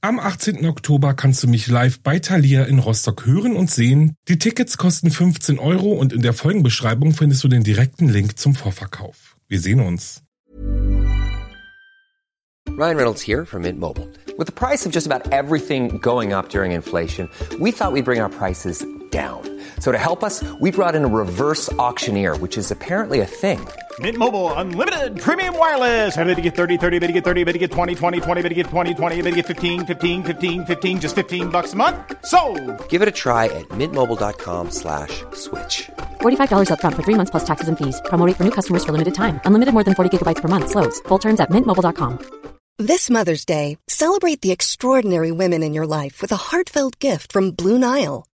Am 18. Oktober kannst du mich live bei Thalia in Rostock hören und sehen. Die Tickets kosten 15 Euro und in der Folgenbeschreibung findest du den direkten Link zum Vorverkauf. Wir sehen uns. Ryan Reynolds here from Mint Mobile. With the price of just about everything going up during inflation, we thought we'd bring our prices down. So to help us, we brought in a reverse auctioneer, which is apparently a thing. Mint Mobile unlimited premium wireless. Ready to get 30, 30, bit to get 30, bit to get 20, 20, 20, bit to get 20, 20, bit to get 15, 15, 15, 15 just 15 bucks a month. So, Give it a try at mintmobile.com slash switch. $45 upfront for three months plus taxes and fees. Promo rate for new customers for limited time. Unlimited more than 40 gigabytes per month. Slows. Full terms at mintmobile.com. This Mother's Day, celebrate the extraordinary women in your life with a heartfelt gift from Blue Nile.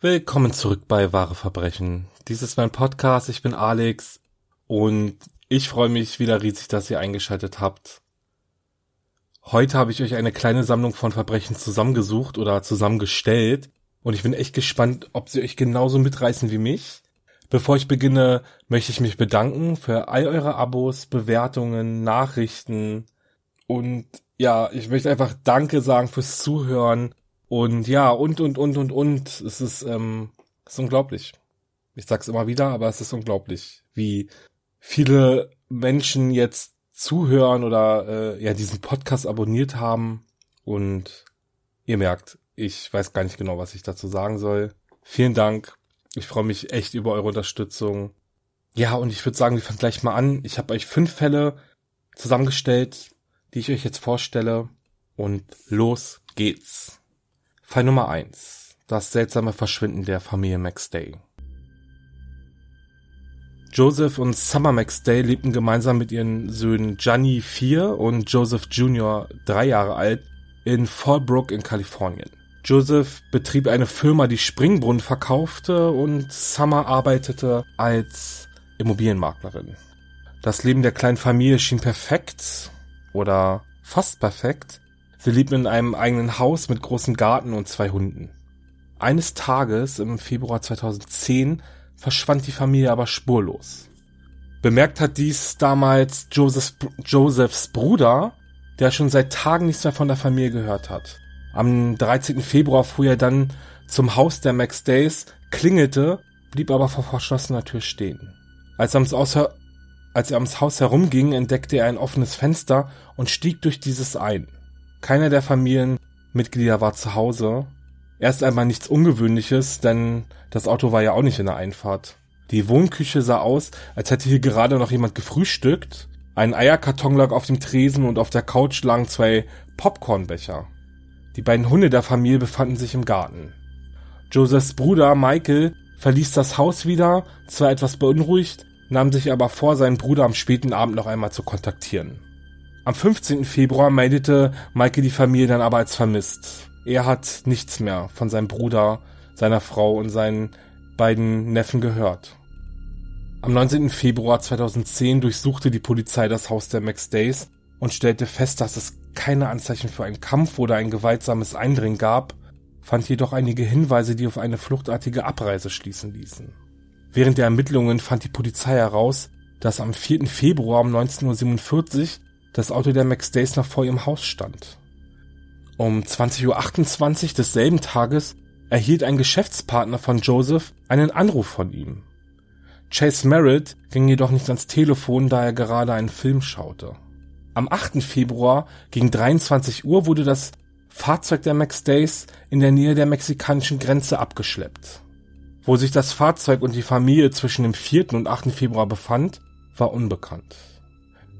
Willkommen zurück bei Wahre Verbrechen. Dies ist mein Podcast, ich bin Alex und ich freue mich wieder riesig, dass ihr eingeschaltet habt. Heute habe ich euch eine kleine Sammlung von Verbrechen zusammengesucht oder zusammengestellt und ich bin echt gespannt, ob sie euch genauso mitreißen wie mich. Bevor ich beginne, möchte ich mich bedanken für all eure Abos, Bewertungen, Nachrichten und ja, ich möchte einfach Danke sagen fürs Zuhören und ja, und, und, und, und, und. Es ist, ähm, es ist unglaublich. Ich sag's immer wieder, aber es ist unglaublich, wie viele Menschen jetzt zuhören oder äh, ja diesen Podcast abonniert haben. Und ihr merkt, ich weiß gar nicht genau, was ich dazu sagen soll. Vielen Dank. Ich freue mich echt über eure Unterstützung. Ja, und ich würde sagen, wir fangen gleich mal an. Ich habe euch fünf Fälle zusammengestellt, die ich euch jetzt vorstelle. Und los geht's. Fall Nummer eins: Das seltsame Verschwinden der Familie McStay. Joseph und Summer McStay lebten gemeinsam mit ihren Söhnen Gianni 4 und Joseph Jr. 3 Jahre alt in Fallbrook in Kalifornien. Joseph betrieb eine Firma, die Springbrunnen verkaufte und Summer arbeitete als Immobilienmaklerin. Das Leben der kleinen Familie schien perfekt oder fast perfekt. Sie lebten in einem eigenen Haus mit großem Garten und zwei Hunden. Eines Tages im Februar 2010 verschwand die Familie aber spurlos. Bemerkt hat dies damals Josephs, Josephs Bruder, der schon seit Tagen nichts mehr von der Familie gehört hat. Am 13. Februar fuhr er dann zum Haus der Max Days, klingelte, blieb aber vor verschlossener Tür stehen. Als er, ums als er ums Haus herumging, entdeckte er ein offenes Fenster und stieg durch dieses ein. Keiner der Familienmitglieder war zu Hause. Erst einmal nichts Ungewöhnliches, denn das Auto war ja auch nicht in der Einfahrt. Die Wohnküche sah aus, als hätte hier gerade noch jemand gefrühstückt. Ein Eierkarton lag auf dem Tresen und auf der Couch lagen zwei Popcornbecher. Die beiden Hunde der Familie befanden sich im Garten. Josephs Bruder Michael verließ das Haus wieder, zwar etwas beunruhigt, nahm sich aber vor, seinen Bruder am späten Abend noch einmal zu kontaktieren. Am 15. Februar meldete Michael die Familie dann aber als vermisst. Er hat nichts mehr von seinem Bruder, seiner Frau und seinen beiden Neffen gehört. Am 19. Februar 2010 durchsuchte die Polizei das Haus der Max Days und stellte fest, dass es keine Anzeichen für einen Kampf oder ein gewaltsames Eindringen gab, fand jedoch einige Hinweise, die auf eine fluchtartige Abreise schließen ließen. Während der Ermittlungen fand die Polizei heraus, dass am 4. Februar um 19.47 Uhr das Auto der Max Days noch vor ihrem Haus stand. Um 20.28 Uhr desselben Tages erhielt ein Geschäftspartner von Joseph einen Anruf von ihm. Chase Merritt ging jedoch nicht ans Telefon, da er gerade einen Film schaute. Am 8. Februar gegen 23 Uhr wurde das Fahrzeug der Max Days in der Nähe der mexikanischen Grenze abgeschleppt. Wo sich das Fahrzeug und die Familie zwischen dem 4. und 8. Februar befand, war unbekannt.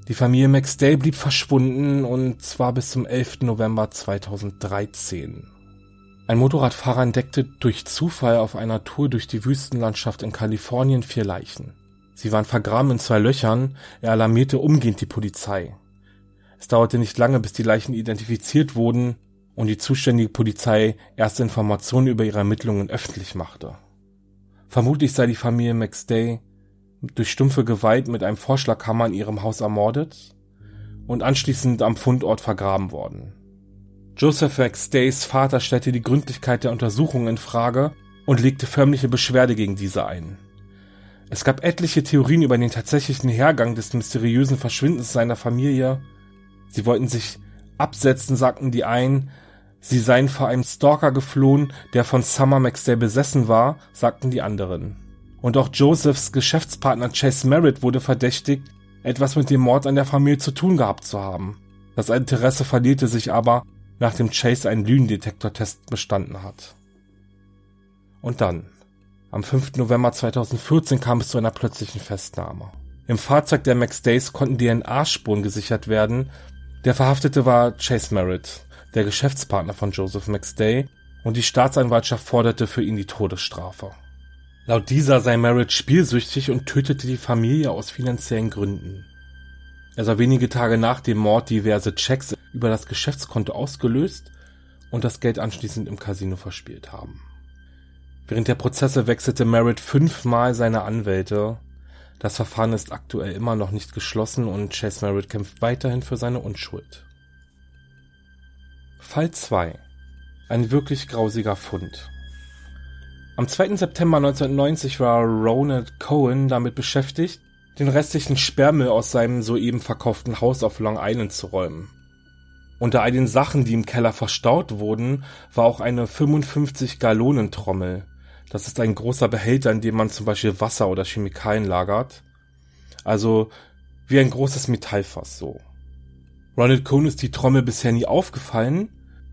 Die Familie McStay blieb verschwunden und zwar bis zum 11. November 2013. Ein Motorradfahrer entdeckte durch Zufall auf einer Tour durch die Wüstenlandschaft in Kalifornien vier Leichen. Sie waren vergraben in zwei Löchern, er alarmierte umgehend die Polizei. Es dauerte nicht lange, bis die Leichen identifiziert wurden und die zuständige Polizei erste Informationen über ihre Ermittlungen öffentlich machte. Vermutlich sei die Familie McStay durch stumpfe Gewalt mit einem Vorschlaghammer in ihrem Haus ermordet und anschließend am Fundort vergraben worden. Joseph McStays Vater stellte die Gründlichkeit der Untersuchung in Frage und legte förmliche Beschwerde gegen diese ein. Es gab etliche Theorien über den tatsächlichen Hergang des mysteriösen Verschwindens seiner Familie. Sie wollten sich absetzen, sagten die einen, sie seien vor einem Stalker geflohen, der von Summer McStay besessen war, sagten die anderen. Und auch Josephs Geschäftspartner Chase Merritt wurde verdächtigt, etwas mit dem Mord an der Familie zu tun gehabt zu haben. Das Interesse verlierte sich aber, nachdem Chase einen Lügendetektortest bestanden hat. Und dann, am 5. November 2014 kam es zu einer plötzlichen Festnahme. Im Fahrzeug der McStays konnten DNA-Spuren gesichert werden. Der Verhaftete war Chase Merritt, der Geschäftspartner von Joseph McStay, und die Staatsanwaltschaft forderte für ihn die Todesstrafe. Laut dieser sei Merritt spielsüchtig und tötete die Familie aus finanziellen Gründen. Er soll wenige Tage nach dem Mord diverse Checks über das Geschäftskonto ausgelöst und das Geld anschließend im Casino verspielt haben. Während der Prozesse wechselte Merritt fünfmal seine Anwälte. Das Verfahren ist aktuell immer noch nicht geschlossen und Chase Merritt kämpft weiterhin für seine Unschuld. Fall 2. Ein wirklich grausiger Fund. Am 2. September 1990 war Ronald Cohen damit beschäftigt, den restlichen Sperrmüll aus seinem soeben verkauften Haus auf Long Island zu räumen. Unter all den Sachen, die im Keller verstaut wurden, war auch eine 55 Gallonen Trommel. Das ist ein großer Behälter, in dem man zum Beispiel Wasser oder Chemikalien lagert. Also wie ein großes Metallfass so. Ronald Cohen ist die Trommel bisher nie aufgefallen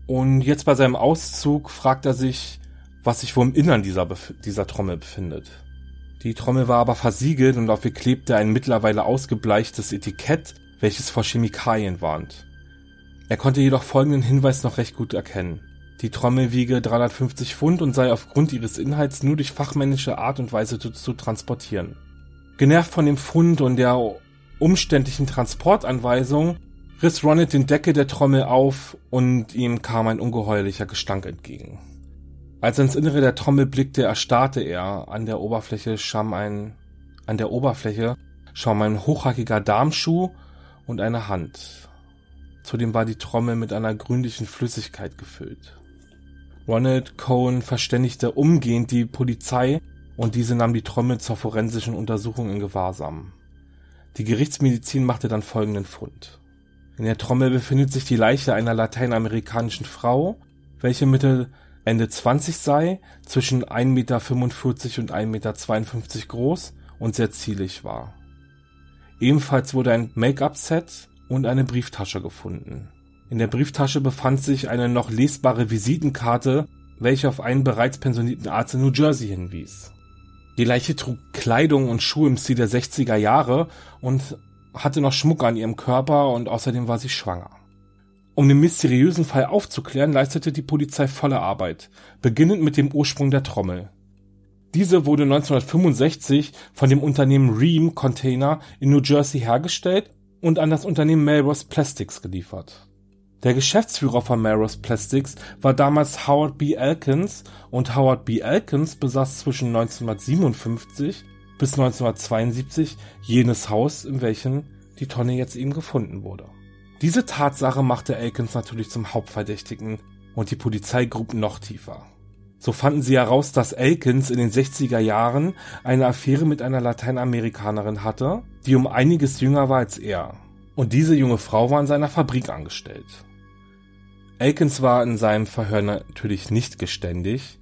und jetzt bei seinem Auszug fragt er sich, was sich wohl im Innern dieser, dieser Trommel befindet. Die Trommel war aber versiegelt und auf ihr klebte ein mittlerweile ausgebleichtes Etikett, welches vor Chemikalien warnt. Er konnte jedoch folgenden Hinweis noch recht gut erkennen. Die Trommel wiege 350 Pfund und sei aufgrund ihres Inhalts nur durch fachmännische Art und Weise zu, zu transportieren. Genervt von dem Fund und der umständlichen Transportanweisung riss Ronald den Deckel der Trommel auf und ihm kam ein ungeheuerlicher Gestank entgegen. Als er ins Innere der Trommel blickte, erstarrte er. An der Oberfläche schwamm ein, an der Oberfläche schwamm ein hochhackiger Darmschuh und eine Hand. Zudem war die Trommel mit einer grünlichen Flüssigkeit gefüllt. Ronald Cohen verständigte umgehend die Polizei und diese nahm die Trommel zur forensischen Untersuchung in Gewahrsam. Die Gerichtsmedizin machte dann folgenden Fund. In der Trommel befindet sich die Leiche einer lateinamerikanischen Frau, welche Mitte Ende 20 sei, zwischen 1,45 Meter und 1,52 Meter groß und sehr zierlich war. Ebenfalls wurde ein Make-up-Set und eine Brieftasche gefunden. In der Brieftasche befand sich eine noch lesbare Visitenkarte, welche auf einen bereits pensionierten Arzt in New Jersey hinwies. Die Leiche trug Kleidung und Schuhe im Stil der 60er Jahre und hatte noch Schmuck an ihrem Körper und außerdem war sie schwanger. Um den mysteriösen Fall aufzuklären, leistete die Polizei volle Arbeit, beginnend mit dem Ursprung der Trommel. Diese wurde 1965 von dem Unternehmen Ream Container in New Jersey hergestellt und an das Unternehmen Melrose Plastics geliefert. Der Geschäftsführer von Melrose Plastics war damals Howard B. Elkins und Howard B. Elkins besaß zwischen 1957 bis 1972 jenes Haus, in welchem die Tonne jetzt eben gefunden wurde. Diese Tatsache machte Elkins natürlich zum Hauptverdächtigen und die Polizei grub noch tiefer. So fanden sie heraus, dass Elkins in den 60er Jahren eine Affäre mit einer Lateinamerikanerin hatte, die um einiges jünger war als er. Und diese junge Frau war in seiner Fabrik angestellt. Elkins war in seinem Verhör natürlich nicht geständig,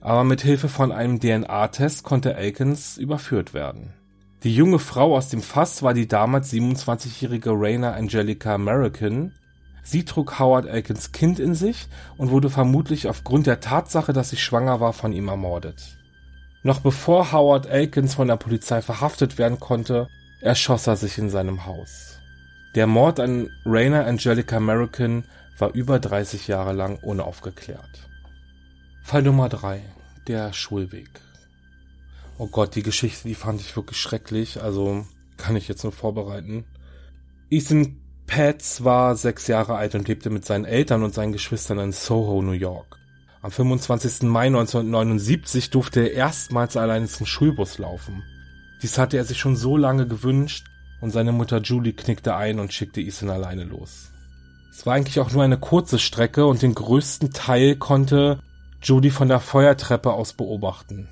aber mit Hilfe von einem DNA-Test konnte Elkins überführt werden. Die junge Frau aus dem Fass war die damals 27-jährige Raina Angelica American. Sie trug Howard Elkins Kind in sich und wurde vermutlich aufgrund der Tatsache, dass sie schwanger war, von ihm ermordet. Noch bevor Howard Elkins von der Polizei verhaftet werden konnte, erschoss er sich in seinem Haus. Der Mord an Raina Angelica American war über 30 Jahre lang unaufgeklärt. Fall Nummer drei: Der Schulweg. Oh Gott, die Geschichte, die fand ich wirklich schrecklich. Also kann ich jetzt nur vorbereiten. Ethan Pats war sechs Jahre alt und lebte mit seinen Eltern und seinen Geschwistern in Soho, New York. Am 25. Mai 1979 durfte er erstmals alleine zum Schulbus laufen. Dies hatte er sich schon so lange gewünscht und seine Mutter Julie knickte ein und schickte Ethan alleine los. Es war eigentlich auch nur eine kurze Strecke und den größten Teil konnte Julie von der Feuertreppe aus beobachten.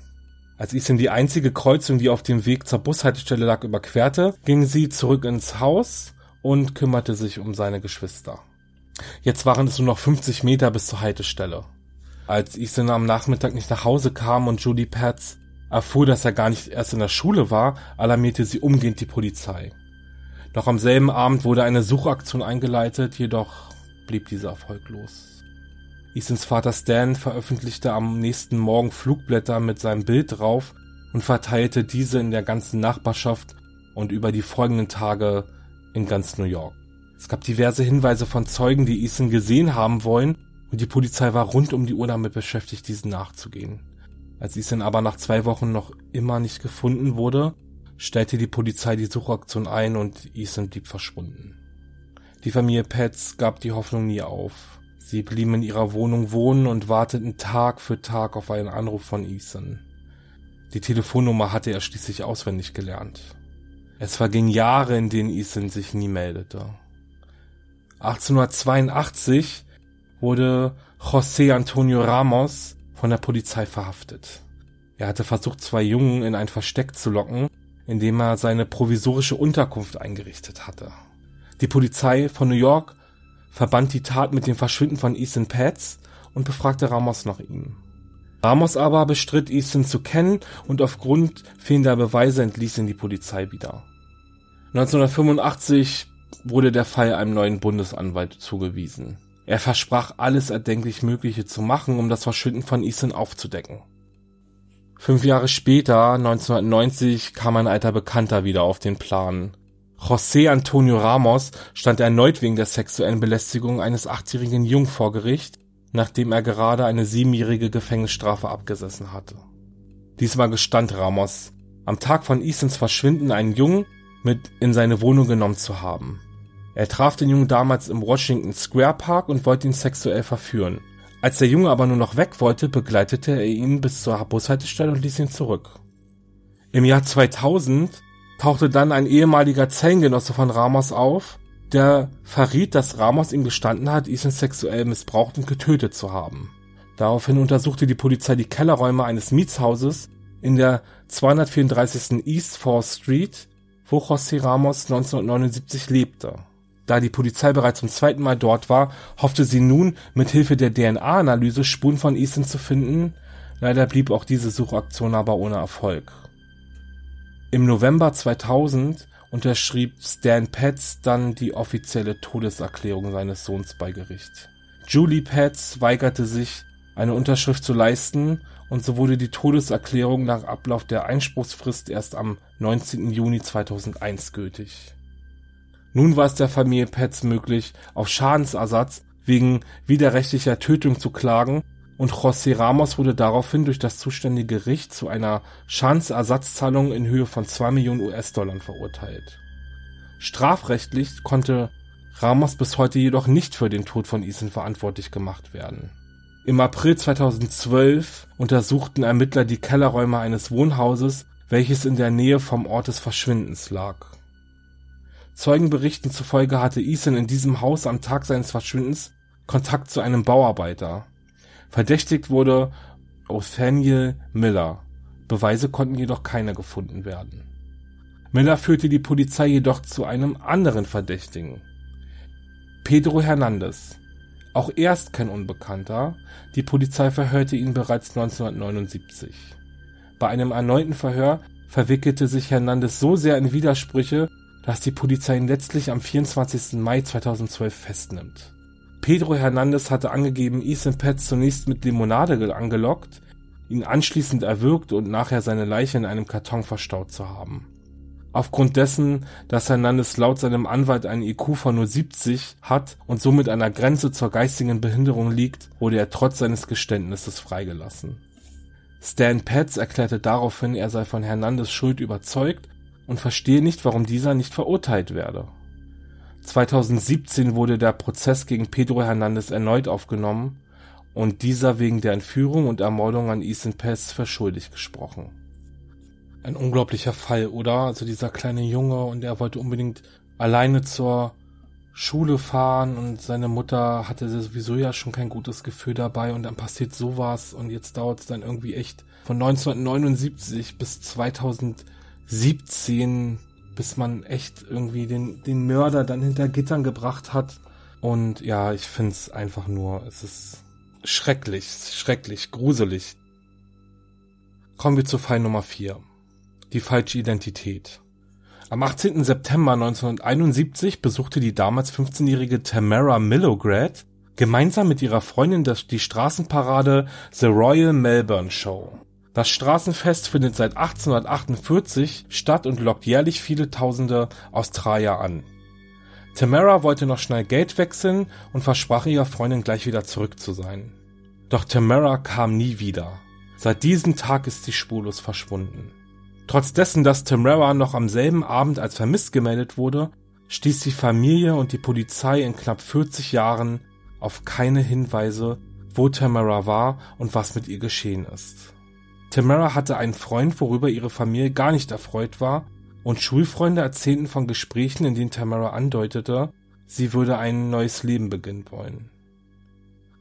Als Ethan die einzige Kreuzung, die auf dem Weg zur Bushaltestelle lag, überquerte, ging sie zurück ins Haus und kümmerte sich um seine Geschwister. Jetzt waren es nur noch 50 Meter bis zur Haltestelle. Als Ethan am Nachmittag nicht nach Hause kam und Julie Patz erfuhr, dass er gar nicht erst in der Schule war, alarmierte sie umgehend die Polizei. Noch am selben Abend wurde eine Suchaktion eingeleitet, jedoch blieb diese erfolglos. Ethans Vater Stan veröffentlichte am nächsten Morgen Flugblätter mit seinem Bild drauf und verteilte diese in der ganzen Nachbarschaft und über die folgenden Tage in ganz New York. Es gab diverse Hinweise von Zeugen, die Ethan gesehen haben wollen und die Polizei war rund um die Uhr damit beschäftigt, diesen nachzugehen. Als Ethan aber nach zwei Wochen noch immer nicht gefunden wurde, stellte die Polizei die Suchaktion ein und Ethan blieb verschwunden. Die Familie Petz gab die Hoffnung nie auf. Sie blieben in ihrer Wohnung wohnen und warteten Tag für Tag auf einen Anruf von Ethan. Die Telefonnummer hatte er schließlich auswendig gelernt. Es vergingen Jahre, in denen Ethan sich nie meldete. 1882 wurde José Antonio Ramos von der Polizei verhaftet. Er hatte versucht, zwei Jungen in ein Versteck zu locken, indem er seine provisorische Unterkunft eingerichtet hatte. Die Polizei von New York verband die Tat mit dem Verschwinden von Ethan Pats und befragte Ramos nach ihm. Ramos aber bestritt Ethan zu kennen und aufgrund fehlender Beweise entließ ihn die Polizei wieder. 1985 wurde der Fall einem neuen Bundesanwalt zugewiesen. Er versprach alles erdenklich Mögliche zu machen, um das Verschwinden von Ethan aufzudecken. Fünf Jahre später, 1990, kam ein alter Bekannter wieder auf den Plan. José Antonio Ramos stand erneut wegen der sexuellen Belästigung eines achtjährigen Jungen vor Gericht, nachdem er gerade eine siebenjährige Gefängnisstrafe abgesessen hatte. Diesmal gestand Ramos, am Tag von Ethans Verschwinden einen Jungen mit in seine Wohnung genommen zu haben. Er traf den Jungen damals im Washington Square Park und wollte ihn sexuell verführen. Als der Junge aber nur noch weg wollte, begleitete er ihn bis zur Bushaltestelle und ließ ihn zurück. Im Jahr 2000 tauchte dann ein ehemaliger Zellengenosse von Ramos auf, der verriet, dass Ramos ihm gestanden hat, ihn sexuell missbraucht und getötet zu haben. Daraufhin untersuchte die Polizei die Kellerräume eines Mietshauses in der 234. East 4th Street, wo José Ramos 1979 lebte. Da die Polizei bereits zum zweiten Mal dort war, hoffte sie nun, mit Hilfe der DNA-Analyse Spuren von Ethan zu finden. Leider blieb auch diese Suchaktion aber ohne Erfolg. Im November 2000 unterschrieb Stan Petz dann die offizielle Todeserklärung seines Sohns bei Gericht. Julie Petz weigerte sich, eine Unterschrift zu leisten und so wurde die Todeserklärung nach Ablauf der Einspruchsfrist erst am 19. Juni 2001 gültig. Nun war es der Familie Petz möglich, auf Schadensersatz wegen widerrechtlicher Tötung zu klagen und José Ramos wurde daraufhin durch das zuständige Gericht zu einer Schadensersatzzahlung in Höhe von 2 Millionen US-Dollar verurteilt. Strafrechtlich konnte Ramos bis heute jedoch nicht für den Tod von Ethan verantwortlich gemacht werden. Im April 2012 untersuchten Ermittler die Kellerräume eines Wohnhauses, welches in der Nähe vom Ort des Verschwindens lag. Zeugenberichten zufolge hatte Ethan in diesem Haus am Tag seines Verschwindens Kontakt zu einem Bauarbeiter. Verdächtigt wurde Othaniel Miller. Beweise konnten jedoch keine gefunden werden. Miller führte die Polizei jedoch zu einem anderen Verdächtigen. Pedro Hernandez. Auch er ist kein Unbekannter. Die Polizei verhörte ihn bereits 1979. Bei einem erneuten Verhör verwickelte sich Hernandez so sehr in Widersprüche, dass die Polizei ihn letztlich am 24. Mai 2012 festnimmt. Pedro Hernandez hatte angegeben, Ethan Petz zunächst mit Limonade angelockt, ihn anschließend erwürgt und nachher seine Leiche in einem Karton verstaut zu haben. Aufgrund dessen, dass Hernandez laut seinem Anwalt einen IQ von nur 70 hat und somit an der Grenze zur geistigen Behinderung liegt, wurde er trotz seines Geständnisses freigelassen. Stan Petz erklärte daraufhin, er sei von Hernandez Schuld überzeugt und verstehe nicht, warum dieser nicht verurteilt werde. 2017 wurde der Prozess gegen Pedro Hernandez erneut aufgenommen und dieser wegen der Entführung und Ermordung an Ethan Pez für schuldig gesprochen. Ein unglaublicher Fall, oder? Also dieser kleine Junge und er wollte unbedingt alleine zur Schule fahren und seine Mutter hatte sowieso ja schon kein gutes Gefühl dabei und dann passiert sowas und jetzt dauert es dann irgendwie echt von 1979 bis 2017, bis man echt irgendwie den, den Mörder dann hinter Gittern gebracht hat. Und ja, ich find's einfach nur, es ist schrecklich, schrecklich, gruselig. Kommen wir zu Fall Nummer 4 die falsche Identität. Am 18. September 1971 besuchte die damals 15-jährige Tamara Millograd gemeinsam mit ihrer Freundin die Straßenparade The Royal Melbourne Show. Das Straßenfest findet seit 1848 statt und lockt jährlich viele tausende Australier an. Tamara wollte noch schnell Geld wechseln und versprach ihrer Freundin gleich wieder zurück zu sein. Doch Tamara kam nie wieder. Seit diesem Tag ist sie spurlos verschwunden. Trotz dessen, dass Tamara noch am selben Abend als vermisst gemeldet wurde, stieß die Familie und die Polizei in knapp 40 Jahren auf keine Hinweise, wo Tamara war und was mit ihr geschehen ist. Tamara hatte einen Freund, worüber ihre Familie gar nicht erfreut war, und Schulfreunde erzählten von Gesprächen, in denen Tamara andeutete, sie würde ein neues Leben beginnen wollen.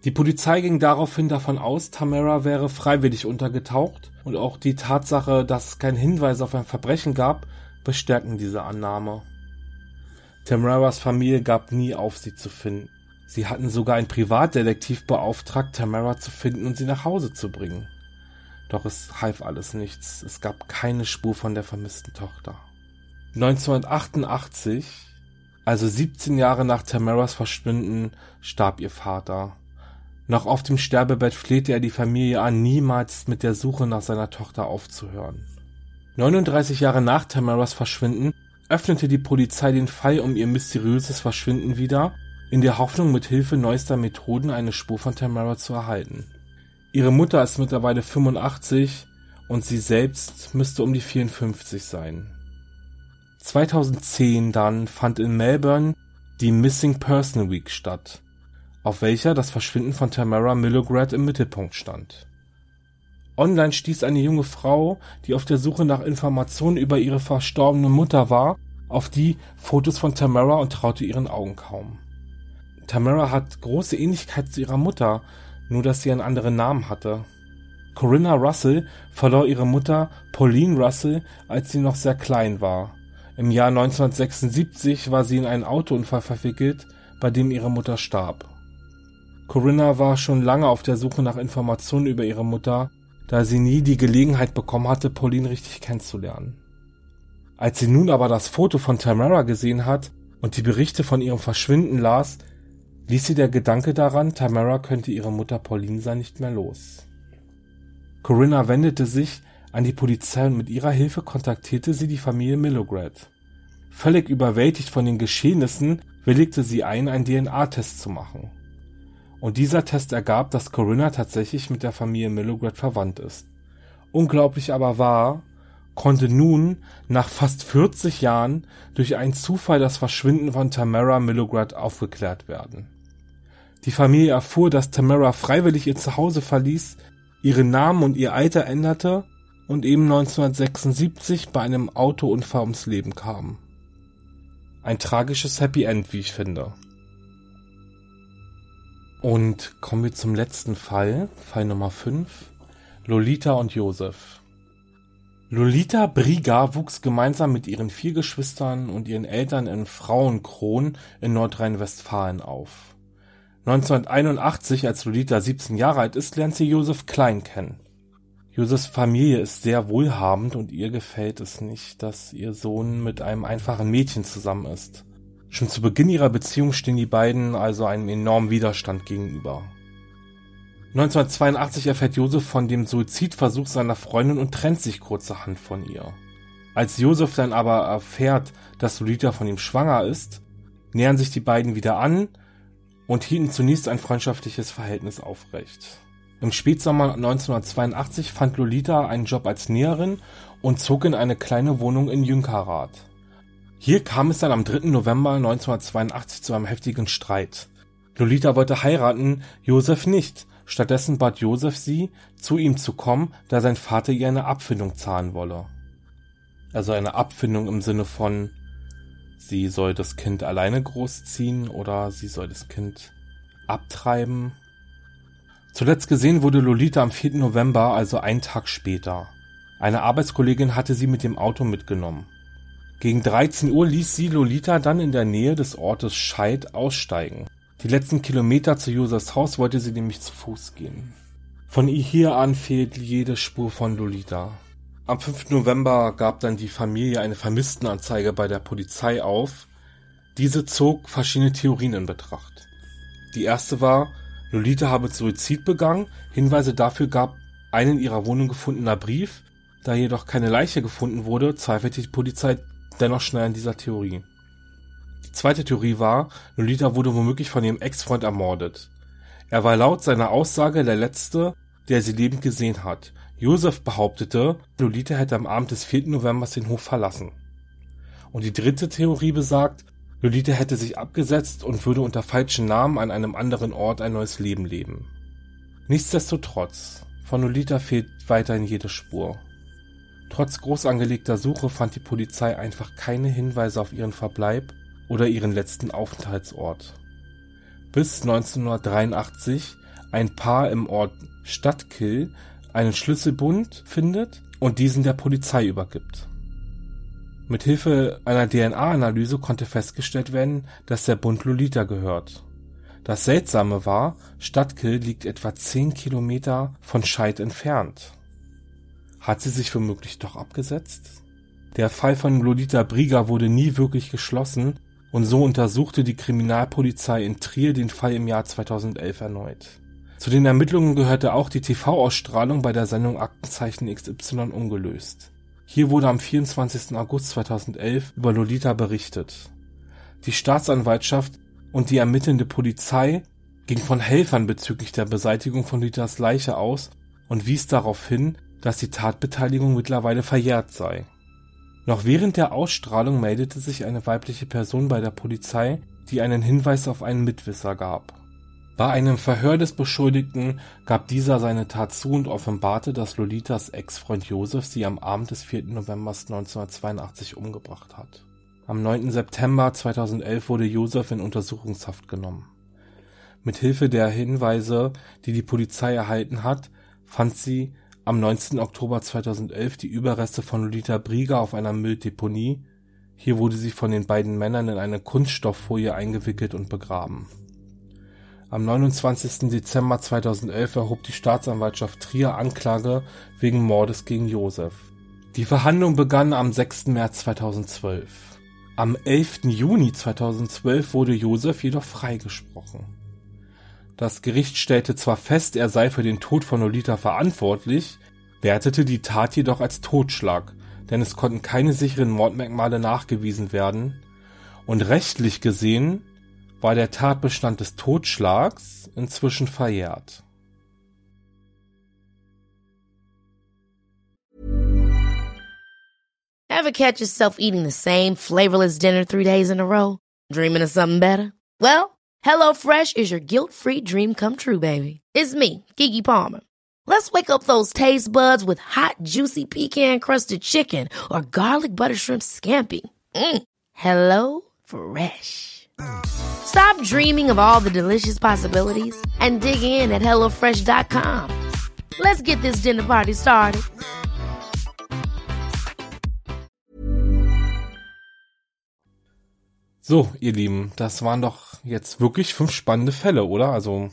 Die Polizei ging daraufhin davon aus, Tamara wäre freiwillig untergetaucht und auch die Tatsache, dass es keinen Hinweis auf ein Verbrechen gab, bestärkten diese Annahme. Tamaras Familie gab nie auf, sie zu finden. Sie hatten sogar einen Privatdetektiv beauftragt, Tamara zu finden und sie nach Hause zu bringen. Doch es half alles nichts. Es gab keine Spur von der vermissten Tochter. 1988, also 17 Jahre nach Tamaras Verschwinden, starb ihr Vater. Noch auf dem Sterbebett flehte er die Familie an, niemals mit der Suche nach seiner Tochter aufzuhören. 39 Jahre nach Tamaras Verschwinden öffnete die Polizei den Fall um ihr mysteriöses Verschwinden wieder, in der Hoffnung, mit Hilfe neuester Methoden eine Spur von Tamara zu erhalten. Ihre Mutter ist mittlerweile 85 und sie selbst müsste um die 54 sein. 2010 dann fand in Melbourne die Missing Person Week statt auf welcher das Verschwinden von Tamara Milograd im Mittelpunkt stand. Online stieß eine junge Frau, die auf der Suche nach Informationen über ihre verstorbene Mutter war, auf die Fotos von Tamara und traute ihren Augen kaum. Tamara hat große Ähnlichkeit zu ihrer Mutter, nur dass sie einen anderen Namen hatte. Corinna Russell verlor ihre Mutter Pauline Russell, als sie noch sehr klein war. Im Jahr 1976 war sie in einen Autounfall verwickelt, bei dem ihre Mutter starb. Corinna war schon lange auf der Suche nach Informationen über ihre Mutter, da sie nie die Gelegenheit bekommen hatte, Pauline richtig kennenzulernen. Als sie nun aber das Foto von Tamara gesehen hat und die Berichte von ihrem Verschwinden las, ließ sie der Gedanke daran, Tamara könnte ihre Mutter Pauline sein, nicht mehr los. Corinna wendete sich an die Polizei und mit ihrer Hilfe kontaktierte sie die Familie Millograd. Völlig überwältigt von den Geschehnissen willigte sie ein, einen DNA-Test zu machen und dieser Test ergab, dass Corinna tatsächlich mit der Familie Millograd verwandt ist. Unglaublich aber wahr, konnte nun nach fast 40 Jahren durch einen Zufall das Verschwinden von Tamara Millograd aufgeklärt werden. Die Familie erfuhr, dass Tamara freiwillig ihr Zuhause verließ, ihren Namen und ihr Alter änderte und eben 1976 bei einem Autounfall ums Leben kam. Ein tragisches Happy End, wie ich finde. Und kommen wir zum letzten Fall, Fall Nummer 5, Lolita und Josef. Lolita Briga wuchs gemeinsam mit ihren vier Geschwistern und ihren Eltern in Frauenkron in Nordrhein-Westfalen auf. 1981, als Lolita 17 Jahre alt ist, lernt sie Josef Klein kennen. Josefs Familie ist sehr wohlhabend und ihr gefällt es nicht, dass ihr Sohn mit einem einfachen Mädchen zusammen ist. Schon zu Beginn ihrer Beziehung stehen die beiden also einem enormen Widerstand gegenüber. 1982 erfährt Josef von dem Suizidversuch seiner Freundin und trennt sich kurzerhand von ihr. Als Josef dann aber erfährt, dass Lolita von ihm schwanger ist, nähern sich die beiden wieder an und hielten zunächst ein freundschaftliches Verhältnis aufrecht. Im Spätsommer 1982 fand Lolita einen Job als Näherin und zog in eine kleine Wohnung in Jünkerath. Hier kam es dann am 3. November 1982 zu einem heftigen Streit. Lolita wollte heiraten, Josef nicht. Stattdessen bat Josef sie, zu ihm zu kommen, da sein Vater ihr eine Abfindung zahlen wolle. Also eine Abfindung im Sinne von, sie soll das Kind alleine großziehen oder sie soll das Kind abtreiben. Zuletzt gesehen wurde Lolita am 4. November, also einen Tag später. Eine Arbeitskollegin hatte sie mit dem Auto mitgenommen. Gegen 13 Uhr ließ sie Lolita dann in der Nähe des Ortes Scheid aussteigen. Die letzten Kilometer zu Josefs Haus wollte sie nämlich zu Fuß gehen. Von hier an fehlt jede Spur von Lolita. Am 5. November gab dann die Familie eine Vermisstenanzeige bei der Polizei auf. Diese zog verschiedene Theorien in Betracht. Die erste war, Lolita habe Suizid begangen, Hinweise dafür gab ein in ihrer Wohnung gefundener Brief, da jedoch keine Leiche gefunden wurde, zweifelte die Polizei dennoch schnell an dieser Theorie. Die zweite Theorie war, Lolita wurde womöglich von ihrem Ex-Freund ermordet. Er war laut seiner Aussage der letzte, der sie lebend gesehen hat. Josef behauptete, Lolita hätte am Abend des 4. November den Hof verlassen. Und die dritte Theorie besagt, Lolita hätte sich abgesetzt und würde unter falschen Namen an einem anderen Ort ein neues Leben leben. Nichtsdestotrotz, von Lolita fehlt weiterhin jede Spur. Trotz groß angelegter Suche fand die Polizei einfach keine Hinweise auf ihren Verbleib oder ihren letzten Aufenthaltsort. Bis 1983 ein Paar im Ort Stadtkill einen Schlüsselbund findet und diesen der Polizei übergibt. Mit Hilfe einer DNA-Analyse konnte festgestellt werden, dass der Bund Lolita gehört. Das Seltsame war, Stadtkill liegt etwa 10 Kilometer von Scheid entfernt. Hat sie sich womöglich doch abgesetzt? Der Fall von Lolita Brieger wurde nie wirklich geschlossen und so untersuchte die Kriminalpolizei in Trier den Fall im Jahr 2011 erneut. Zu den Ermittlungen gehörte auch die TV-Ausstrahlung bei der Sendung Aktenzeichen XY ungelöst. Hier wurde am 24. August 2011 über Lolita berichtet. Die Staatsanwaltschaft und die ermittelnde Polizei ging von Helfern bezüglich der Beseitigung von Lolitas Leiche aus und wies darauf hin, dass die Tatbeteiligung mittlerweile verjährt sei. Noch während der Ausstrahlung meldete sich eine weibliche Person bei der Polizei, die einen Hinweis auf einen Mitwisser gab. Bei einem Verhör des Beschuldigten gab dieser seine Tat zu und offenbarte, dass Lolitas Ex-Freund Josef sie am Abend des 4. November 1982 umgebracht hat. Am 9. September 2011 wurde Josef in Untersuchungshaft genommen. Mit Hilfe der Hinweise, die die Polizei erhalten hat, fand sie am 19. Oktober 2011 die Überreste von Lolita Brieger auf einer Mülldeponie. Hier wurde sie von den beiden Männern in eine Kunststofffolie eingewickelt und begraben. Am 29. Dezember 2011 erhob die Staatsanwaltschaft Trier Anklage wegen Mordes gegen Josef. Die Verhandlung begann am 6. März 2012. Am 11. Juni 2012 wurde Josef jedoch freigesprochen. Das Gericht stellte zwar fest, er sei für den Tod von Lolita verantwortlich, wertete die Tat jedoch als Totschlag, denn es konnten keine sicheren Mordmerkmale nachgewiesen werden und rechtlich gesehen war der Tatbestand des Totschlags inzwischen verjährt. Ever catch yourself eating the same flavorless dinner three days in a row? Dreaming of something better? Well, HelloFresh is your guilt-free dream come true, baby. It's me, Kiki Palmer. Let's wake up those taste buds with hot, juicy pecan-crusted chicken or garlic butter shrimp scampi. Mm. Hello Fresh. Stop dreaming of all the delicious possibilities and dig in at HelloFresh.com. Let's get this dinner party started. So, ihr Lieben, das waren doch jetzt wirklich fünf spannende Fälle, oder? Also,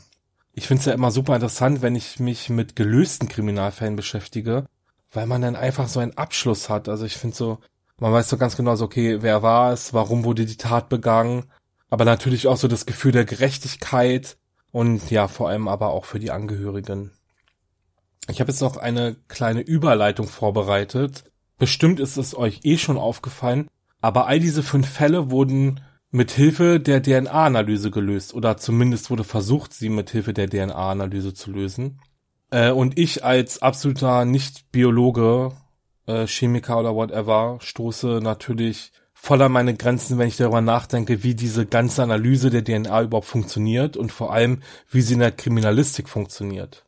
ich finde es ja immer super interessant, wenn ich mich mit gelösten Kriminalfällen beschäftige, weil man dann einfach so einen Abschluss hat. Also ich finde so, man weiß so ganz genau so, okay, wer war es, warum wurde die Tat begangen, aber natürlich auch so das Gefühl der Gerechtigkeit und ja, vor allem aber auch für die Angehörigen. Ich habe jetzt noch eine kleine Überleitung vorbereitet, Bestimmt ist es euch eh schon aufgefallen, aber all diese fünf Fälle wurden mit Hilfe der DNA-Analyse gelöst oder zumindest wurde versucht, sie mit Hilfe der DNA-Analyse zu lösen. Äh, und ich als absoluter Nicht-Biologe, äh, Chemiker oder whatever, stoße natürlich voll an meine Grenzen, wenn ich darüber nachdenke, wie diese ganze Analyse der DNA überhaupt funktioniert und vor allem, wie sie in der Kriminalistik funktioniert.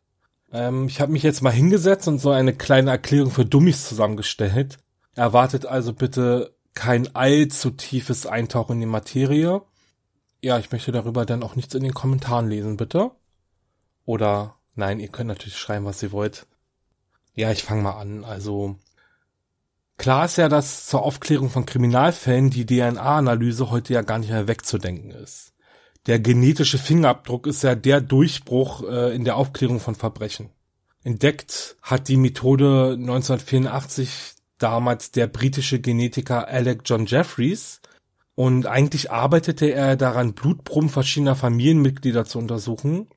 Ähm, ich habe mich jetzt mal hingesetzt und so eine kleine Erklärung für Dummies zusammengestellt. Erwartet also bitte kein allzu tiefes Eintauchen in die Materie. Ja, ich möchte darüber dann auch nichts in den Kommentaren lesen, bitte. Oder nein, ihr könnt natürlich schreiben, was ihr wollt. Ja, ich fange mal an. Also klar ist ja, dass zur Aufklärung von Kriminalfällen die DNA-Analyse heute ja gar nicht mehr wegzudenken ist. Der genetische Fingerabdruck ist ja der Durchbruch äh, in der Aufklärung von Verbrechen. Entdeckt hat die Methode 1984 damals der britische Genetiker Alec John Jeffries. Und eigentlich arbeitete er daran, Blutproben verschiedener Familienmitglieder zu untersuchen.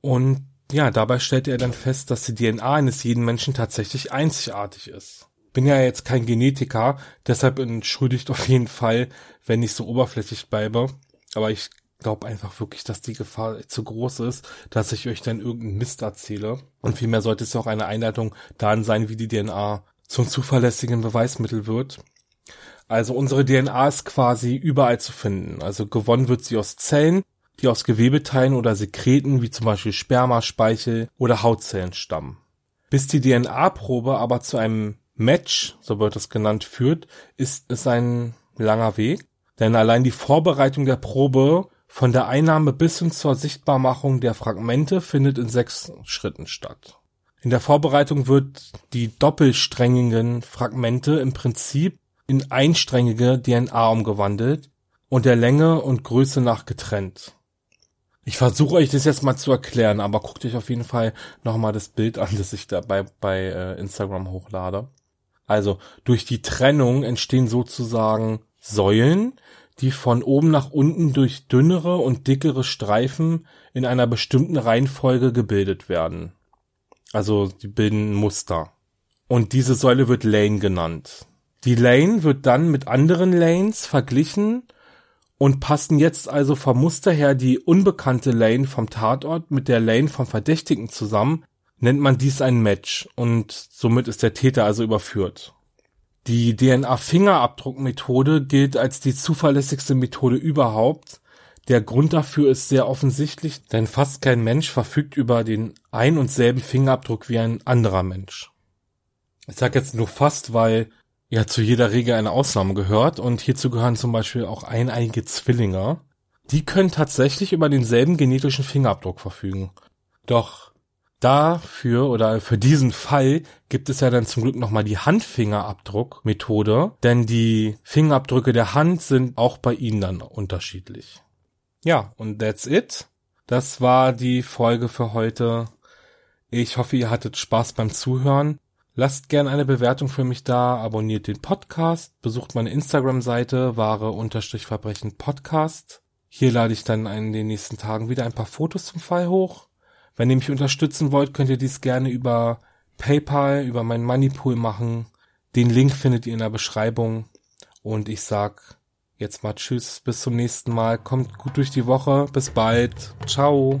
Und ja, dabei stellte er dann fest, dass die DNA eines jeden Menschen tatsächlich einzigartig ist. Bin ja jetzt kein Genetiker, deshalb entschuldigt auf jeden Fall, wenn ich so oberflächlich bleibe. Aber ich glaube einfach wirklich, dass die Gefahr zu groß ist, dass ich euch dann irgendeinen Mist erzähle. Und vielmehr sollte es auch eine Einleitung daran sein, wie die DNA zum zuverlässigen Beweismittel wird. Also unsere DNA ist quasi überall zu finden. Also gewonnen wird sie aus Zellen, die aus Gewebeteilen oder Sekreten wie zum Beispiel Sperma, Speichel oder Hautzellen stammen. Bis die DNA-Probe aber zu einem Match, so wird es genannt, führt, ist es ein langer Weg. Denn allein die Vorbereitung der Probe von der Einnahme bis hin zur Sichtbarmachung der Fragmente findet in sechs Schritten statt. In der Vorbereitung wird die doppelsträngigen Fragmente im Prinzip in einsträngige DNA umgewandelt und der Länge und Größe nach getrennt. Ich versuche euch das jetzt mal zu erklären, aber guckt euch auf jeden Fall nochmal das Bild an, das ich dabei bei äh, Instagram hochlade. Also durch die Trennung entstehen sozusagen Säulen, die von oben nach unten durch dünnere und dickere Streifen in einer bestimmten Reihenfolge gebildet werden. Also die bilden Muster. Und diese Säule wird Lane genannt. Die Lane wird dann mit anderen Lanes verglichen und passen jetzt also vom Muster her die unbekannte Lane vom Tatort mit der Lane vom Verdächtigen zusammen, nennt man dies ein Match und somit ist der Täter also überführt. Die DNA-Fingerabdruckmethode gilt als die zuverlässigste Methode überhaupt, der Grund dafür ist sehr offensichtlich, denn fast kein Mensch verfügt über den ein und selben Fingerabdruck wie ein anderer Mensch. Ich sag jetzt nur fast, weil ja zu jeder Regel eine Ausnahme gehört und hierzu gehören zum Beispiel auch eineinige Zwillinge. Die können tatsächlich über denselben genetischen Fingerabdruck verfügen. Doch dafür oder für diesen Fall gibt es ja dann zum Glück nochmal die Handfingerabdruckmethode, denn die Fingerabdrücke der Hand sind auch bei ihnen dann unterschiedlich. Ja, und that's it. Das war die Folge für heute. Ich hoffe, ihr hattet Spaß beim Zuhören. Lasst gern eine Bewertung für mich da, abonniert den Podcast, besucht meine Instagram-Seite wahre-verbrechen Podcast. Hier lade ich dann in den nächsten Tagen wieder ein paar Fotos zum Fall hoch. Wenn ihr mich unterstützen wollt, könnt ihr dies gerne über PayPal, über meinen Moneypool machen. Den Link findet ihr in der Beschreibung. Und ich sag Jetzt mal Tschüss, bis zum nächsten Mal. Kommt gut durch die Woche. Bis bald. Ciao.